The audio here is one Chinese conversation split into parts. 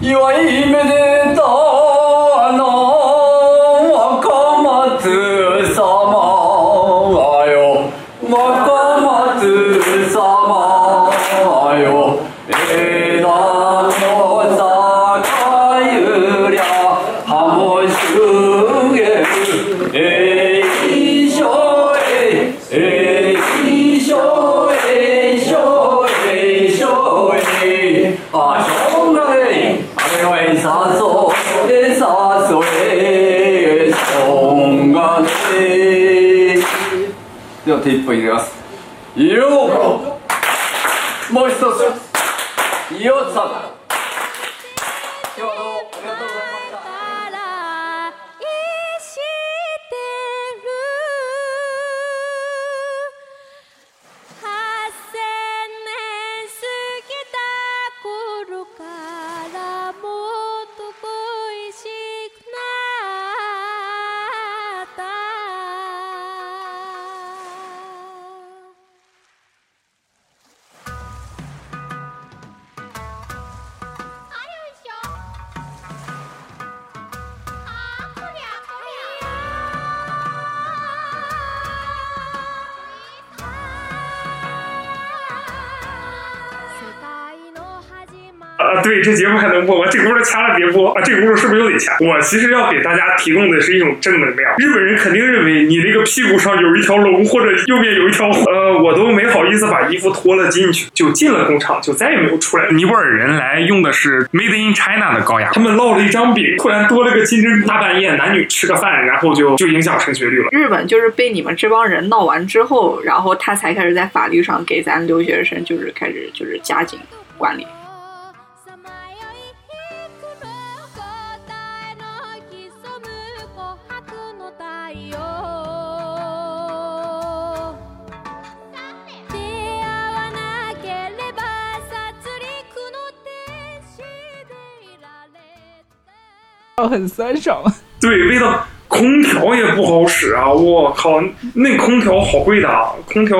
祝いめでたの手一本入れます。ようもう一つ。よっさん。啊，对，这节目还能播吗？这轱辘掐了别播啊！这轱辘是不是又得掐？我其实要给大家提供的是一种正能量。日本人肯定认为你那个屁股上有一条龙，或者右边有一条，呃，我都没好意思把衣服脱了进去，就进了工厂，就再也没有出来。尼泊尔人来用的是 Made in China 的高压，他们烙了一张饼，突然多了个金针菇，大半夜男女吃个饭，然后就就影响升学率了。日本就是被你们这帮人闹完之后，然后他才开始在法律上给咱留学生就是开始就是加紧管理。很酸爽。对，味道空调也不好使啊！我靠，那空调好贵的啊！空调，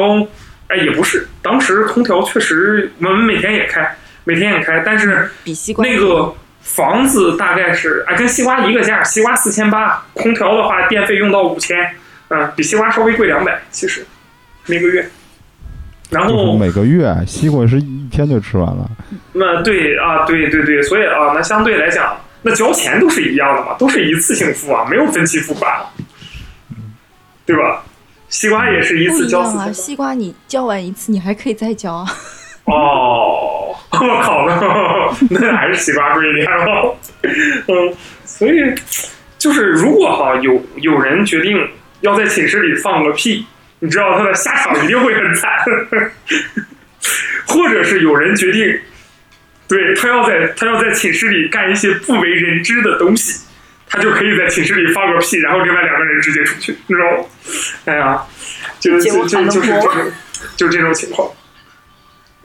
哎，也不是，当时空调确实我们每天也开，每天也开，但是比西瓜那个房子大概是哎跟西瓜一个价，西瓜四千八，空调的话电费用到五千，嗯，比西瓜稍微贵两百，其实每个月。然就是后每个月西瓜是一天就吃完了，那对啊，对对对，所以啊，那相对来讲，那交钱都是一样的嘛，都是一次性付啊，没有分期付款，对吧？西瓜也是一不次一啊，交四千西瓜你交完一次，你还可以再交啊。哦，我靠，那那还是西瓜贵一点哦。嗯，所以就是如果哈有有人决定要在寝室里放个屁，你知道他的下场一定会很惨，或者是有人决定，对他要在他要在寝室里干一些不为人知的东西，他就可以在寝室里放个屁，然后另外两个人直接出去，你知道吗？哎呀，就就就就还能播就是这种就这种情况。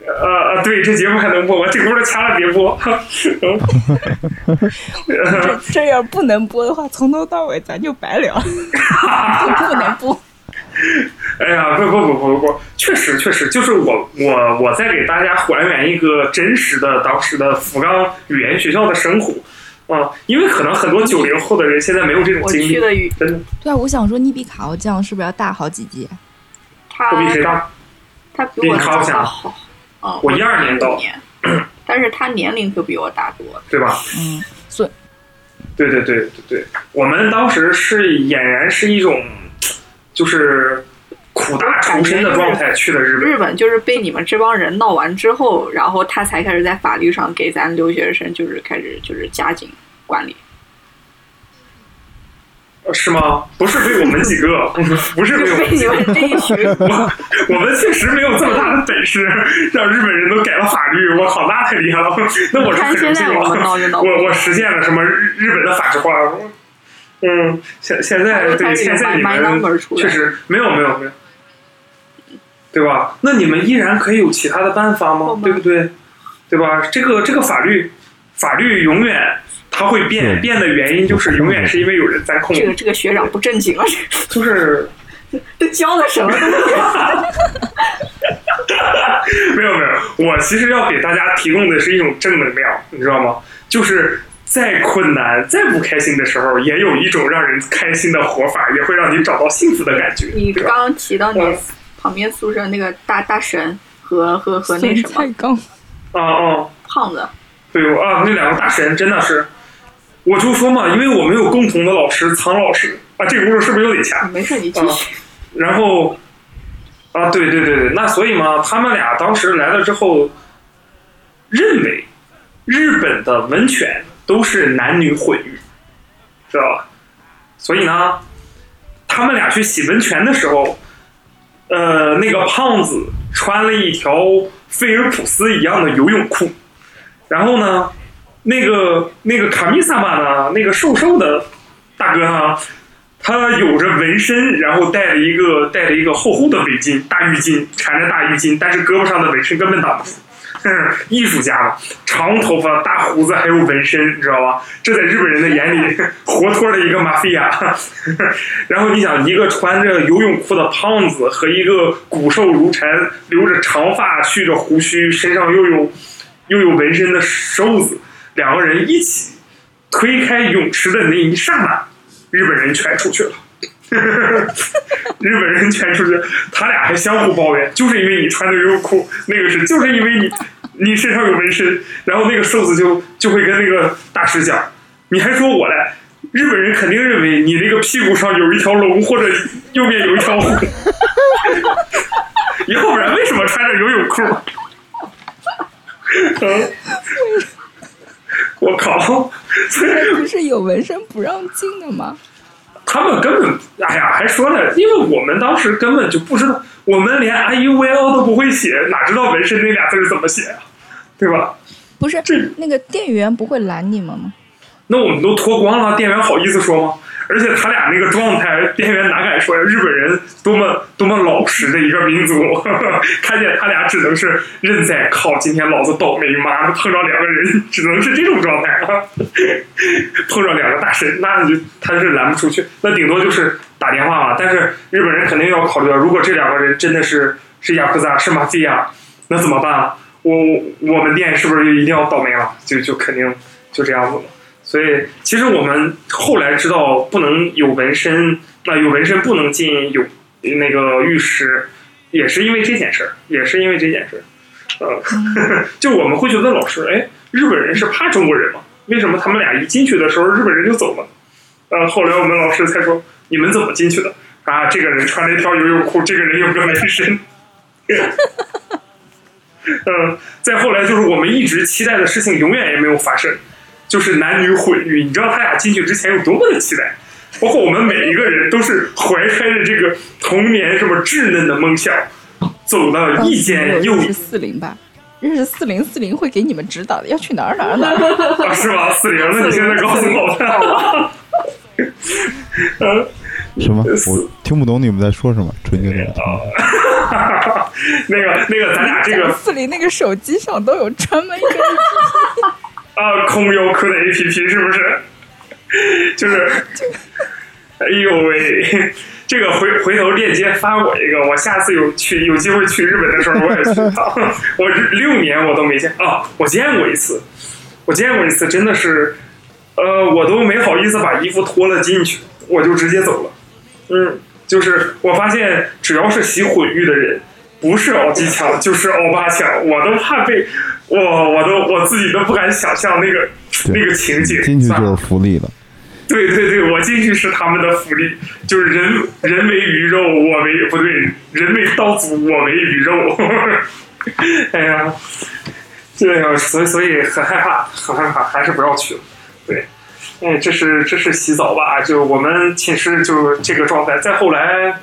呃呃，对，这节目还能播吗？这轱辘掐了别播。嗯 这这要不能播的话，从头到尾咱就白聊，不能播。哎呀，不不不不不，确实确实，就是我我我在给大家还原一个真实的当时的福冈语言学校的生活啊、因为可能很多九零后的人现在没有这种经历，的，真的对啊，我想说，你比卡奥酱是不是要大好几届？他比谁大？他比我大比你高强好，啊，我一二年到，但是他年龄可比我大多了。对吧？嗯，所以对对对对对，我们当时是俨然是一种就是苦大仇深的状态去了日本。日本就是被你们这帮人闹完之后，然后他才开始在法律上给咱留学生就是开始就是加紧管理。是吗？不是被我们几个，不是被我们几个这一群，我我们确实没有这么大的本事，让日本人都改了法律。我靠，那太厉害了！那我是很荣幸了。我我实现了什么日日本的法制化？嗯，现现在对现在你们 number 出来确实没有没有没有，对吧？那你们依然可以有其他的办法吗对不对？对吧？这个这个法律法律永远它会变，变的原因就是永远是因为有人在控制，这个这个学长不正经啊，就是这教的什么东西？没有没有，我其实要给大家提供的是一种正能量，你知道吗？就是再困难、再不开心的时候，也有一种让人开心的活法，也会让你找到幸福的感觉，你？刚刚提到你嗯旁边宿舍那个大大神和和和那什么菜缸，啊啊，胖子，对啊，那两个大神真的是，我就说嘛，因为我们有共同的老师苍老师啊，这个故事是不是有点掐？没事，你继续。然后啊，对对对对，那所以嘛，他们俩当时来了之后，认为日本的温泉都是男女混浴，知道吧？所以呢，他们俩去洗温泉的时候，呃，那个胖子穿了一条菲尔普斯一样的游泳裤，然后呢，那个那个卡米萨玛呢，那个瘦瘦的大哥呢，他有着纹身，然后戴了一个戴了一个厚厚的围巾，大浴巾，缠着大浴巾，但是胳膊上的纹身根本挡不住。嗯，艺术家嘛，长头发、大胡子还有纹身，你知道吧？这在日本人的眼里，活脱的一个马菲亚。然后你想，一个穿着游泳裤的胖子和一个骨瘦如柴、留着长发、蓄着胡须、身上又有又有纹身的瘦子，两个人一起推开泳池的那一刹那，日本人全出去了。日本人全出去，他俩还相互抱怨，就是因为你穿的游泳裤，那个是就是因为你你身上有纹身，然后那个瘦子就就会跟那个大师讲，你还说我嘞，日本人肯定认为你那个屁股上有一条龙或者右边有一条虎，要不然为什么穿着游泳裤？嗯，我靠！所以不是有纹身不让进的吗？他们根本，哎呀，还说呢，因为我们当时根本就不知道，我们连 I U V O 都不会写，哪知道纹身那俩字儿怎么写啊？对吧？不是这，那个店员不会拦你们吗？那我们都脱光了，店员好意思说吗？而且他俩那个状态，店员哪敢说呀？日本人多么多么老实的一个民族，看见他俩只能是认栽，靠，今天老子倒霉，妈的碰着两个人，只能是这种状态啊！碰着两个大神，那你就他是拦不出去，那顶多就是打电话嘛。但是日本人肯定要考虑到，如果这两个人真的是是雅库扎是马菲亚，那怎么办啊？我我们店是不是就一定要倒霉了？就就肯定就这样子了。所以，其实我们后来知道不能有纹身，那、有纹身不能进有那个浴室，也是因为这件事儿，也是因为这件事儿。呃，就我们会去问老师，哎，日本人是怕中国人吗？为什么他们俩一进去的时候，日本人就走了？呃，后来我们老师才说，你们怎么进去的？啊，这个人穿了一条游泳裤，这个人有个纹身。嗯，再后来就是我们一直期待的事情，永远也没有发生。就是男女混浴，你知道他俩进去之前有多么的期待，包括我们每一个人都是怀揣着这个童年什么稚嫩的梦想，走到一间又是四零吧，认识四零四零会给你们指导的，要去哪儿哪儿哪儿。啊，是吗？四零，那你现在告诉我 什么？我听不懂你们在说什么，纯洁的。那个那个，咱俩这个四零那个手机上都有专门一个啊，空优酷的 APP 是不是？就是，哎呦喂，这个回回头链接发我一个，我下次有去有机会去日本的时候我也去一 趟。我六年我都没见啊，我见过一次，我见过一次，真的是，呃，我都没好意思把衣服脱了进去，我就直接走了。嗯，就是我发现只要是洗混浴的人，不是奥机枪就是欧巴枪，我都怕被。我我都我自己都不敢想象那个那个情景，进去就是福利了。对对对，我进去是他们的福利，就是人人为鱼肉，我为不对，人为刀俎，我为鱼肉。哎呀，这样，所以所以很害怕，很害怕，还是不要去了。对，哎，这是这是洗澡吧？就我们寝室就是这个状态。再后来，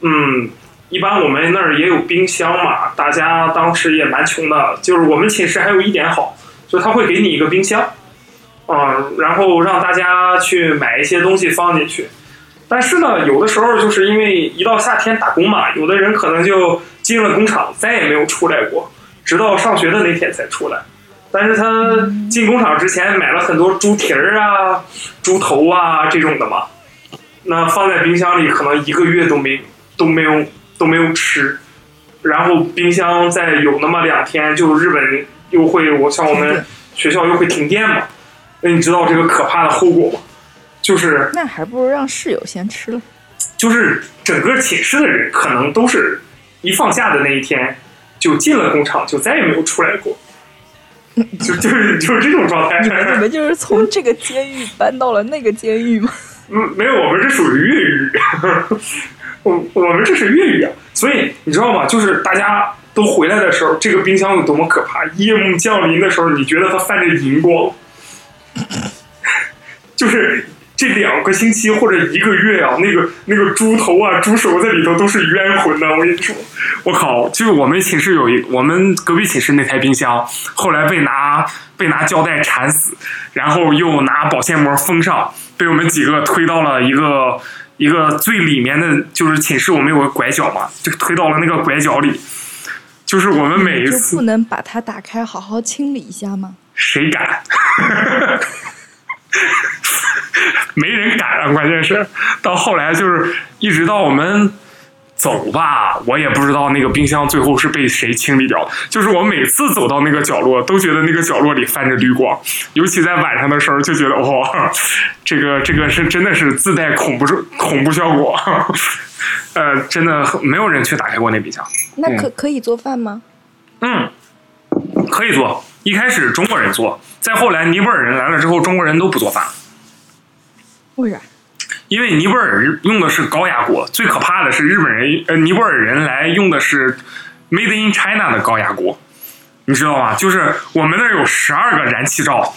嗯。一般我们那儿也有冰箱嘛，大家当时也蛮穷的。就是我们寝室还有一点好，就他会给你一个冰箱，啊、嗯，然后让大家去买一些东西放进去。但是呢，有的时候就是因为一到夏天打工嘛，有的人可能就进了工厂，再也没有出来过，直到上学的那天才出来。但是他进工厂之前买了很多猪蹄儿啊、猪头啊这种的嘛，那放在冰箱里可能一个月都没都没有。都没有吃，然后冰箱再有那么两天，就日本又会我像我们学校又会停电嘛。那你知道这个可怕的后果吗？就是那还不如让室友先吃了。就是整个寝室的人可能都是一放假的那一天就进了工厂，就再也没有出来过，就 就是就是这种状态。你们你们就是从这个监狱搬到了那个监狱吗？嗯，没有，我们是属于越狱，我我们这是粤语啊。所以你知道吗？就是大家都回来的时候，这个冰箱有多么可怕。夜幕降临的时候，你觉得它泛着银光，就是这两个星期或者一个月啊，那个那个猪头啊、猪手在里头都是冤魂的。我跟你说，我靠！就是我们寝室有一，我们隔壁寝室那台冰箱，后来被拿被拿胶带缠死，然后又拿保鲜膜封上，被我们几个推到了一个一个最里面的，就是寝室我们有个拐角嘛，就推到了那个拐角里。就是我们每一就次不能把它打开，好好清理一下吗？谁敢？没人敢啊！关键是到后来就是一直到我们走吧，我也不知道那个冰箱最后是被谁清理掉。就是我每次走到那个角落，都觉得那个角落里泛着绿光，尤其在晚上的时候，就觉得哇，这个这个是真的是自带恐怖恐怖效果。呃，真的没有人去打开过那冰箱。那可可以做饭吗？嗯，可以做。一开始中国人做，再后来尼泊尔人来了之后，中国人都不做饭了。为啥？因为尼泊尔用的是高压锅，最可怕的是日本人呃尼泊尔人来用的是 Made in China 的高压锅，你知道吗？就是我们那儿有十二个燃气灶，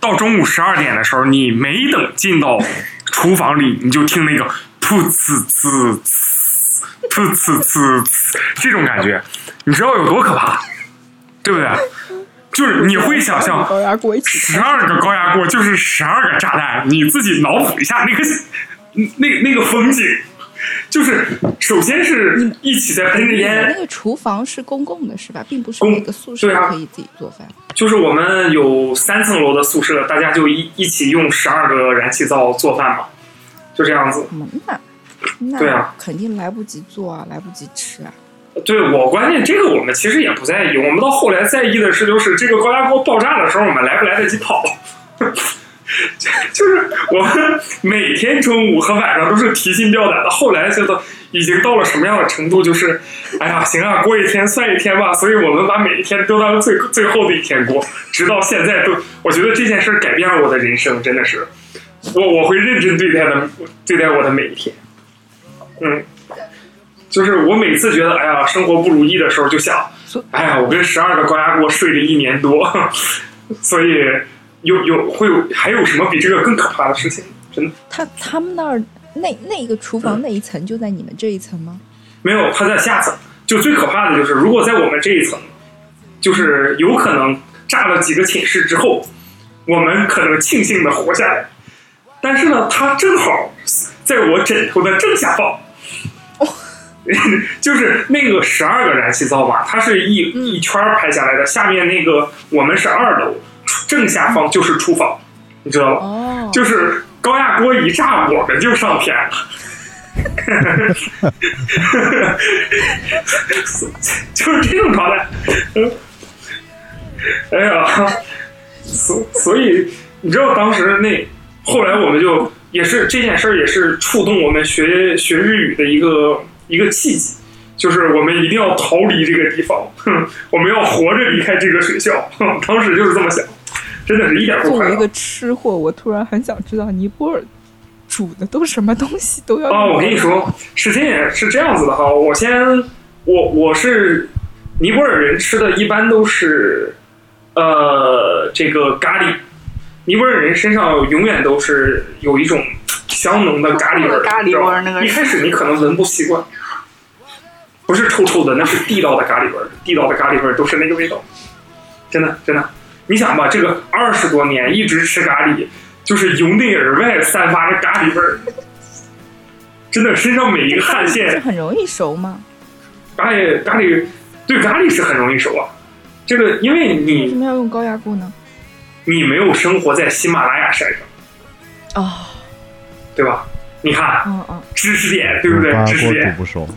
到中午十二点的时候，你没等进到厨房里，你就听那个噗呲呲呲噗呲呲呲这种感觉，你知道有多可怕，对不对？就是你会想象高压锅一起十二个高压锅就是十二个炸弹，你自己脑补一下那个那那个风景，就是首先是一起在喷着烟那，个厨房是公共的，是吧？并不是公每个宿舍可以自己做饭。就是我们有三层楼的宿舍，大家就一一起用十二个燃气灶做饭嘛，就这样子。嗯，那那对啊肯定来不及做啊，来不及吃啊。对我关键这个我们其实也不在意，我们到后来在意的是，就是这个高压锅爆炸的时候，我们来不来得及跑。就是我们每天中午和晚上都是提心吊胆的，后来觉得已经到了什么样的程度，就是，哎呀，行啊，过一天算一天吧。所以我们把每一天都当最最后的一天过，直到现在都，我觉得这件事改变了我的人生，真的是，我我会认真对待的对待我的每一天，嗯。就是我每次觉得哎呀生活不如意的时候，就想，哎呀，我跟十二个高压锅睡了一年多，所以有有会有还有什么比这个更可怕的事情？真的他他们那儿那那个厨房那一层就在你们这一层吗？没有，它在下层。就最可怕的就是，如果在我们这一层，就是有可能炸了几个寝室之后，我们可能庆幸的活下来。但是呢，它正好在我枕头的正下方。就是那个十二个燃气灶嘛，它是一一圈儿排下来的，下面那个我们是二楼，正下方就是厨房，你知道吧？哦，就是高压锅一炸，我们就上天了。就是这种状态。嗯哎呀，所所以你知道当时那后来我们就也是这件事儿也是触动我们学学日语的一个一个契机，就是我们一定要逃离这个地方，哼，我们要活着离开这个学校。哼当时就是这么想，真的是一点不快乐作为一个。吃货，我突然很想知道尼泊尔煮的都什么东西都要啊，我跟你说，是这样是这样子的哈。我先，我我是尼泊尔人吃的，一般都是呃这个咖喱。尼泊尔人身上永远都是有一种香浓的咖喱味儿，咖喱味儿那个一开始你可能闻不习惯，不是臭臭的，那是地道的咖喱味儿，地道的咖喱味儿都是那个味道，真的真的。你想吧，这个二十多年一直吃咖喱，就是由内而外散发着咖喱味儿，真的身上每一个汗这腺，很容易熟吗？咖喱咖喱对咖喱是很容易熟啊。这个因为为什你么要用高压锅呢？你没有生活在喜马拉雅山上，哦，对吧？你看嗯嗯，知识点，对不对知识点，不熟，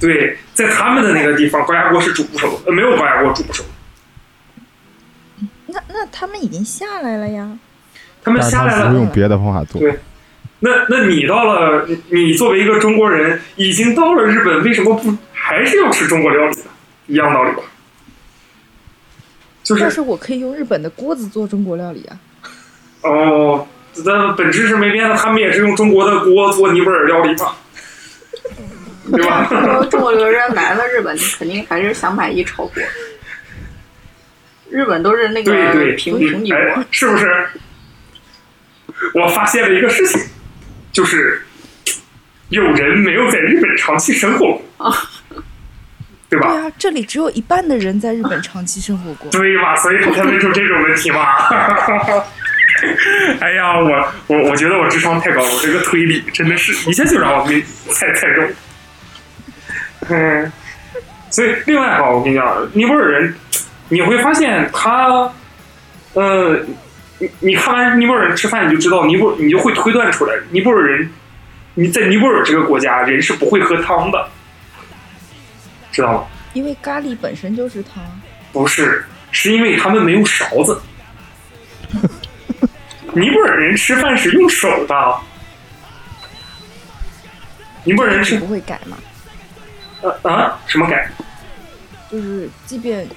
对，在他们的那个地方，高压锅是煮不熟的，呃没有高压锅煮不熟。那那他们已经下来了呀。他们下来了。他只是用别的方法做。对那那你到了，你你作为一个中国人，已经到了日本，为什么不还是要吃中国料理呢？一样道理吧。就是但是我可以用日本的锅子做中国料理啊。哦，但本质是没变的，他们也是用中国的锅做尼泊尔料理嘛，对吧？中国中国留学生来了日本，肯定还是想买一炒锅。日本都是那对对，个平平底哎锅，，是不是？我发现了一个事情，就是有人没有在日本长期生活过，对吧？对啊，这里只有一半的人在日本长期生活过。对吧？所以才问出这种问题嘛。哎呀，我我我觉得我智商太高了，我这个推理真的是一下就让我给猜猜中。嗯，所以另外哈，我跟你讲，尼泊尔人，你会发现他，呃，你你看完尼泊尔人吃饭，你就知道尼泊，你就会推断出来，尼泊尔人，你在尼泊尔这个国家，人是不会喝汤的，知道吗？因为咖喱本身就是汤。不是，是因为他们没有勺子。尼泊尔人吃饭是用手的。尼泊尔人是不会改吗？呃啊什么改？就是即便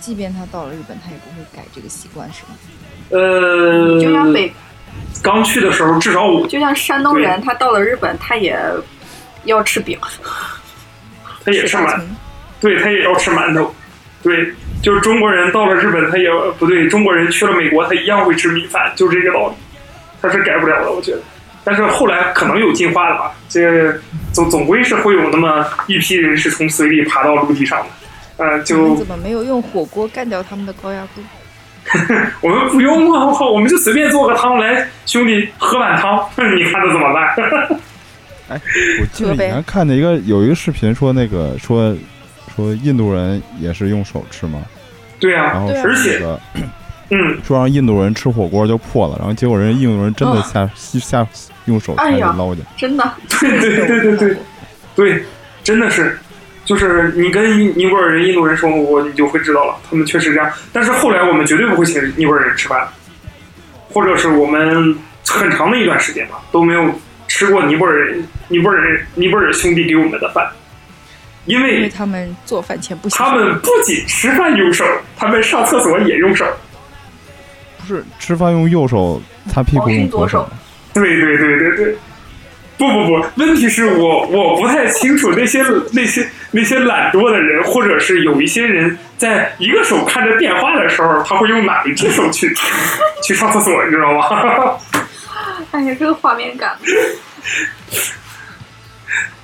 即便他到了日本，他也不会改这个习惯，是吗？呃，就像北，刚去的时候，至少我就像山东人，他到了日本，他也要吃饼。他也吃馒，对他也要吃馒头，对，就是中国人到了日本，他也不对，中国人去了美国，他一样会吃米饭，就是这个道理，他是改不了的，我觉得。但是后来可能有进化的吧，这总总归是会有那么一批人是从水里爬到陆地上的，呃，就怎么没有用火锅干掉他们的高压锅？我们不用啊，我靠，我们就随便做个汤来，兄弟喝碗汤，你看他怎么办？哎，我记得以前看的一个有一个视频说那个说说印度人也是用手吃嘛，对啊，然后而且 嗯，说让印度人吃火锅就破了，然后结果人印度人真的下下用手才给哎呀捞去。真的，对对对对对对，真的是，就是你跟尼泊尔人、印度人生活过，你就会知道了，他们确实这样。但是后来我们绝对不会请尼泊尔人吃饭，或者是我们很长的一段时间吧都没有吃过尼泊尔人、尼泊尔人、尼泊尔兄弟给我们的饭，因因为为他们做饭前不洗手他们不仅吃饭用手，他们上厕所也用手。不是吃饭用右手，擦屁股用左左手对对对对对，不不不，问题是我我不太清楚那些那些那些懒惰的人，或者是有一些人在一个手看着电话的时候，他会用哪一只手去去上厕所，你知道吗？哎呀，这个画面感，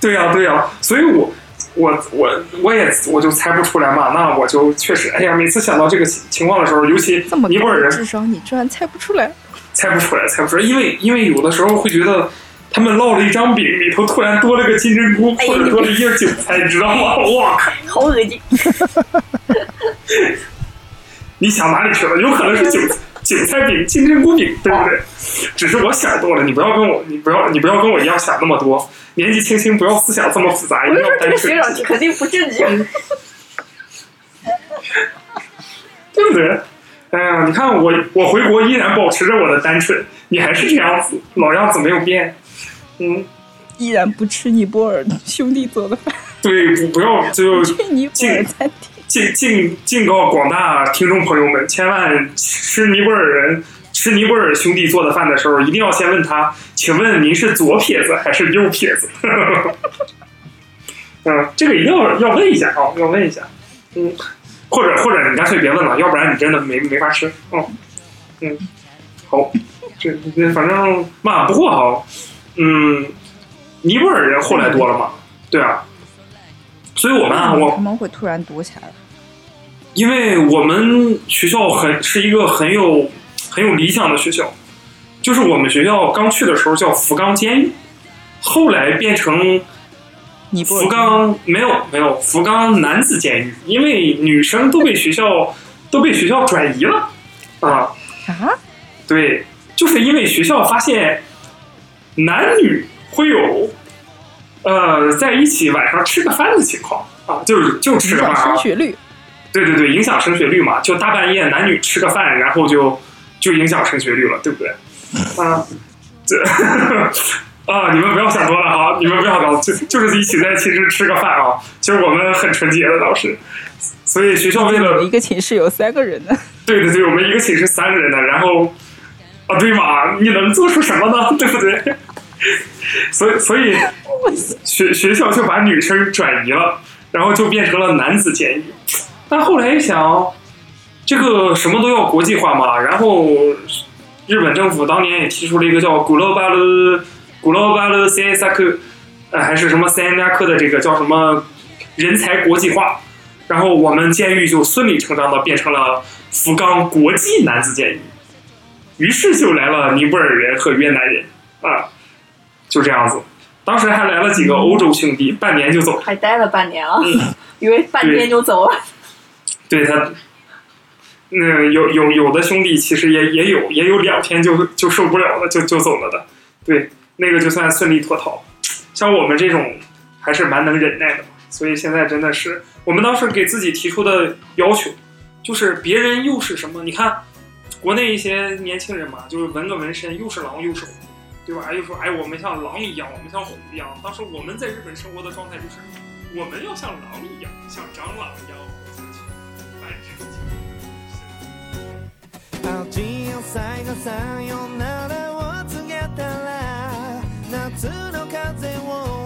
对呀、对呀、所以我我我我也我就猜不出来嘛，那我就确实，哎呀，每次想到这个情情况的时候，尤其这么高尼泊尔人至少，你居然猜不出来？猜不出来，猜不出来，因为因为有的时候会觉得他们烙了一张饼，里头突然多了个金针菇，或者多了一叶韭菜，你知道吗？哇靠！好恶心。你想哪里去了？有可能是韭韭菜饼、金针菇饼，对不对？只是我想多了，你不要跟我，你不要，你不要跟我一样想那么多。年纪轻轻，不要思想这么复杂，一定要单纯学长肯定不正经。对不对？哎呀，你看我，我回国依然保持着我的单纯，你还是这样子，老样子没有变。嗯，依然不吃尼泊尔兄弟做的饭，对，不不要就去尼泊尔餐厅。敬敬敬告广大听众朋友们，千万吃尼泊尔人吃尼泊尔兄弟做的饭的时候，一定要先问他，请问您是左撇子还是右撇子？嗯，这个一定要要问一下啊，要问一下。嗯，或者或者你干脆别问了，要不然你真的没没法吃。嗯嗯，好，这这反正嘛，不过哈，嗯，尼泊尔人后来多了嘛，对啊。所以我们啊，我他们会突然躲起来了。因为我们学校很是一个很有很有理想的学校，就是我们学校刚去的时候叫福冈监狱，后来变成福冈没有没有福冈男子监狱，因为女生都被学校都被学校转移了啊，啊？对，就是因为学校发现男女会有呃在一起晚上吃个饭的情况啊，就是就吃个饭啊升，学率。对对对，影响升学率嘛，就大半夜男女吃个饭，然后就就影响升学率了，对不对？啊，这啊，你们不要想多了哈，你们不要想多，就就是一起在寝室吃个饭啊。其实我们很纯洁的当时，所以学校为了一个寝室有三个人呢。对对对，我们一个寝室三个人呢，然后啊，对嘛，你能做出什么呢？对不对？所以所以 学学校就把女生转移了，然后就变成了男子监狱。但后来一想，这个什么都要国际化嘛，然后日本政府当年也提出了一个叫“古勒巴勒古勒巴勒塞萨克”，呃，还是什么 C N A 克的这个叫什么人才国际化，然后我们监狱就顺理成章的变成了福冈国际男子监狱，于是就来了尼泊尔人和越南人啊，就这样子。当时还来了几个欧洲兄弟，半年就走了。还待了半年啊，嗯 以为半天就走了。对他，那，有有有的兄弟其实也也有也有两天就就受不了了，就就走了的。对，那个就算顺利脱逃。像我们这种还是蛮能忍耐的，所以现在真的是我们当时给自己提出的要求，就是别人又是什么？你看国内一些年轻人嘛，就是纹个纹身，又是狼又是虎，对吧？又说哎，我们像狼一样，我们像虎一样。当时我们在日本生活的状态就是，我们要像狼一样，像蟑螂一样あ小さいがさよならを告げたら夏の風を